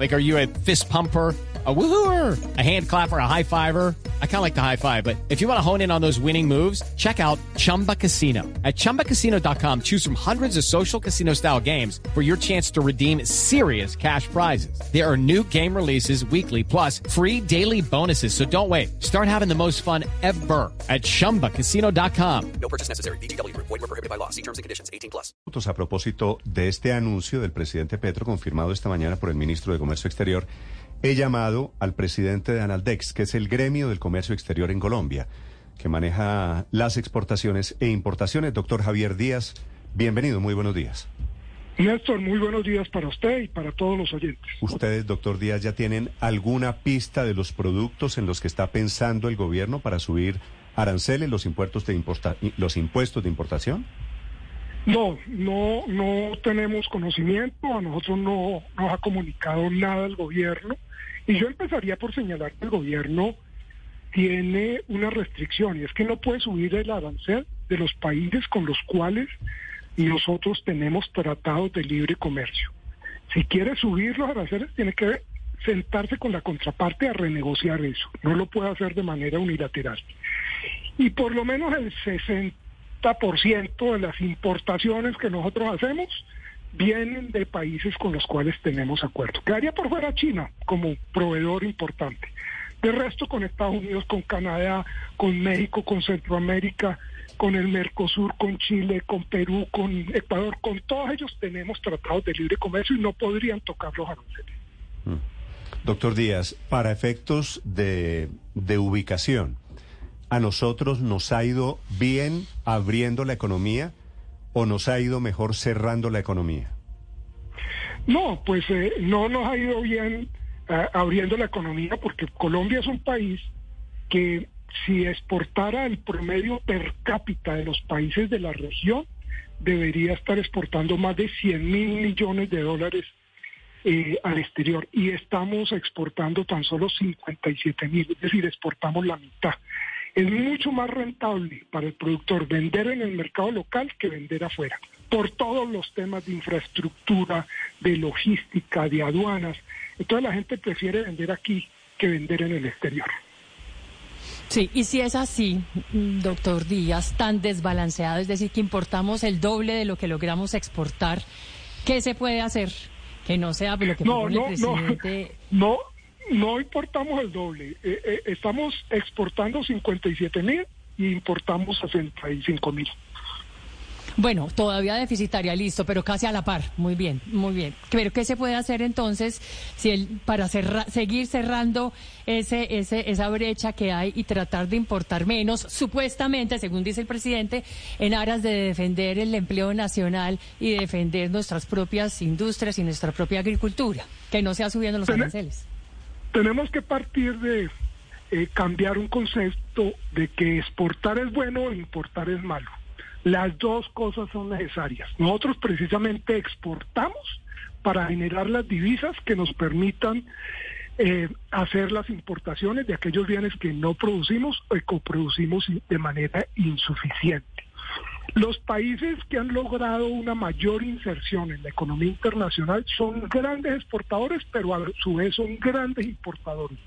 Like, are you a fist pumper? a woohooer, a hand clapper, a high fiver. I kind of like the high five, but if you want to hone in on those winning moves, check out Chumba Casino. At ChumbaCasino.com, choose from hundreds of social casino style games for your chance to redeem serious cash prizes. There are new game releases weekly, plus free daily bonuses. So don't wait. Start having the most fun ever at ChumbaCasino.com. No purchase necessary. BGW. Void were prohibited by law. See terms and conditions. 18 plus. A propósito de este anuncio del presidente Petro, confirmado esta mañana por el ministro de Comercio Exterior, He llamado al presidente de Analdex, que es el gremio del comercio exterior en Colombia, que maneja las exportaciones e importaciones. Doctor Javier Díaz, bienvenido, muy buenos días. Néstor, muy buenos días para usted y para todos los oyentes. ¿Ustedes, doctor Díaz, ya tienen alguna pista de los productos en los que está pensando el gobierno para subir aranceles, los impuestos de, los impuestos de importación? No, no, no tenemos conocimiento, a nosotros no nos ha comunicado nada el gobierno. Y yo empezaría por señalar que el gobierno tiene una restricción y es que no puede subir el arancel de los países con los cuales nosotros tenemos tratados de libre comercio. Si quiere subir los aranceles, tiene que sentarse con la contraparte a renegociar eso. No lo puede hacer de manera unilateral. Y por lo menos el 60% de las importaciones que nosotros hacemos vienen de países con los cuales tenemos acuerdo. Quedaría por fuera China como proveedor importante. De resto, con Estados Unidos, con Canadá, con México, con Centroamérica, con el Mercosur, con Chile, con Perú, con Ecuador, con todos ellos tenemos tratados de libre comercio y no podrían tocar los aranceles. Mm. Doctor Díaz, para efectos de ubicación, ¿a nosotros nos ha ido bien abriendo la economía? o nos ha ido mejor cerrando la economía? No, pues eh, no nos ha ido bien eh, abriendo la economía porque Colombia es un país que si exportara el promedio per cápita de los países de la región, debería estar exportando más de 100 mil millones de dólares eh, al exterior y estamos exportando tan solo 57 mil, es decir, exportamos la mitad. Es mucho más rentable para el productor vender en el mercado local que vender afuera, por todos los temas de infraestructura, de logística, de aduanas. Entonces la gente prefiere vender aquí que vender en el exterior. Sí, y si es así, doctor Díaz, tan desbalanceado, es decir, que importamos el doble de lo que logramos exportar, ¿qué se puede hacer? Que no sea lo que no, no, el presidente. No, no, no importamos el doble. Eh, eh, estamos exportando 57 mil y importamos 65 mil. Bueno, todavía deficitaria, listo, pero casi a la par. Muy bien, muy bien. Pero ¿qué se puede hacer entonces si el, para seguir cerrando ese, ese, esa brecha que hay y tratar de importar menos, supuestamente, según dice el presidente, en aras de defender el empleo nacional y defender nuestras propias industrias y nuestra propia agricultura, que no sea subiendo los aranceles? Tenemos que partir de eh, cambiar un concepto de que exportar es bueno e importar es malo. Las dos cosas son necesarias. Nosotros precisamente exportamos para generar las divisas que nos permitan eh, hacer las importaciones de aquellos bienes que no producimos o coproducimos de manera insuficiente. Los países que han logrado una mayor inserción en la economía internacional son grandes exportadores, pero a su vez son grandes importadores.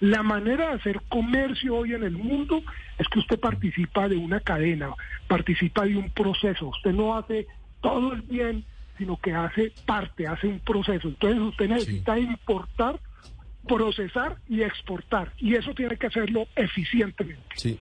La manera de hacer comercio hoy en el mundo es que usted participa de una cadena, participa de un proceso. Usted no hace todo el bien, sino que hace parte, hace un proceso. Entonces usted necesita importar, procesar y exportar. Y eso tiene que hacerlo eficientemente. Sí.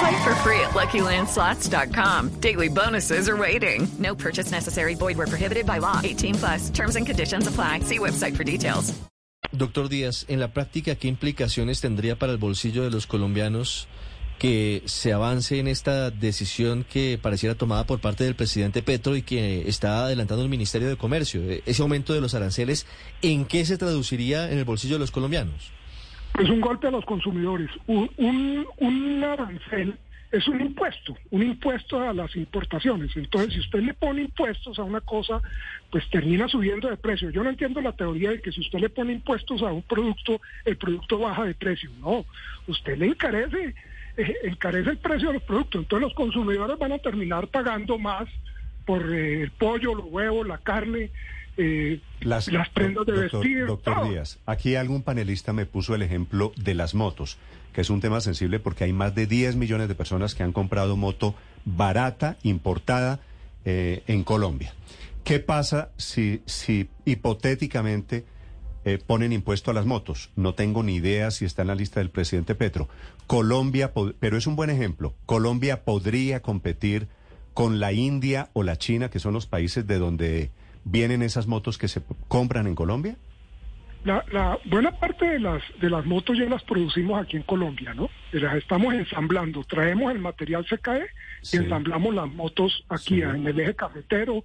Play for free at LuckyLandSlots.com. Daily bonuses are waiting. No purchase necessary. Void were prohibited by law. 18 plus. Terms and conditions apply. See website for details. Doctor Díaz, en la práctica, ¿qué implicaciones tendría para el bolsillo de los colombianos que se avance en esta decisión que pareciera tomada por parte del presidente Petro y que está adelantando el Ministerio de Comercio? Ese aumento de los aranceles, ¿en qué se traduciría en el bolsillo de los colombianos? Es un golpe a los consumidores. Un, arancel es un impuesto, un impuesto a las importaciones. Entonces, si usted le pone impuestos a una cosa, pues termina subiendo de precio. Yo no entiendo la teoría de que si usted le pone impuestos a un producto, el producto baja de precio. No, usted le encarece, eh, encarece el precio de los productos. Entonces, los consumidores van a terminar pagando más por eh, el pollo, los huevos, la carne. Eh, las, prendas de doctor, vestir. Doctor todo. Díaz, aquí algún panelista me puso el ejemplo de las motos, que es un tema sensible porque hay más de 10 millones de personas que han comprado moto barata, importada eh, en Colombia. ¿Qué pasa si, si hipotéticamente eh, ponen impuesto a las motos? No tengo ni idea si está en la lista del presidente Petro. Colombia, pero es un buen ejemplo. Colombia podría competir con la India o la China, que son los países de donde vienen esas motos que se compran en Colombia. La, la buena parte de las de las motos ya las producimos aquí en Colombia, ¿no? Las estamos ensamblando, traemos el material CKE y Sí. ensamblamos las motos aquí Sí. en el eje cafetero.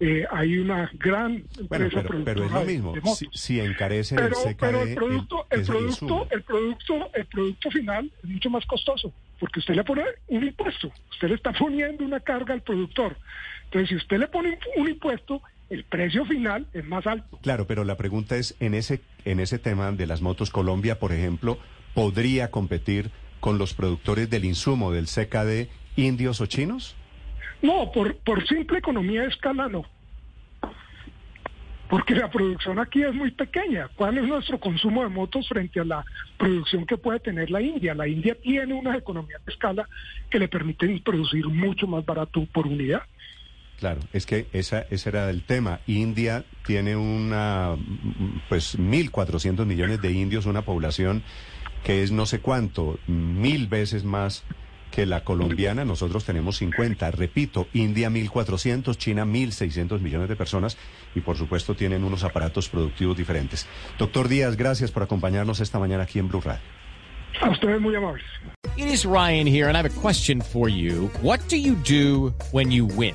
Eh, hay una gran Bueno, empresa pero, pero es lo mismo. de. Si, si encarece pero, el CKD, pero el producto, el, es producto, el producto, el producto final es mucho más costoso, porque usted le pone un impuesto, usted le está poniendo una carga al productor. Entonces, si usted le pone un impuesto, el precio final es más alto. Claro, pero la pregunta es, en ese, en ese tema de las motos, Colombia, por ejemplo, ¿podría competir con los productores del insumo del CKD indios o chinos? No, por, por simple economía de escala no. Porque la producción aquí es muy pequeña. ¿Cuál es nuestro consumo de motos frente a la producción que puede tener la India? La India tiene unas economías de escala que le permiten producir mucho más barato por unidad. Claro, es que esa, ese era el tema. India tiene una, pues, 1.400 millones de indios, una población que es no sé cuánto, mil veces más que la colombiana. Nosotros tenemos 50. Repito, India 1.400, China 1.600 millones de personas y, por supuesto, tienen unos aparatos productivos diferentes. Doctor Díaz, gracias por acompañarnos esta mañana aquí en Blue Radio. A ustedes muy amables. It is Ryan here, and I have a question for you. What do you do when you win?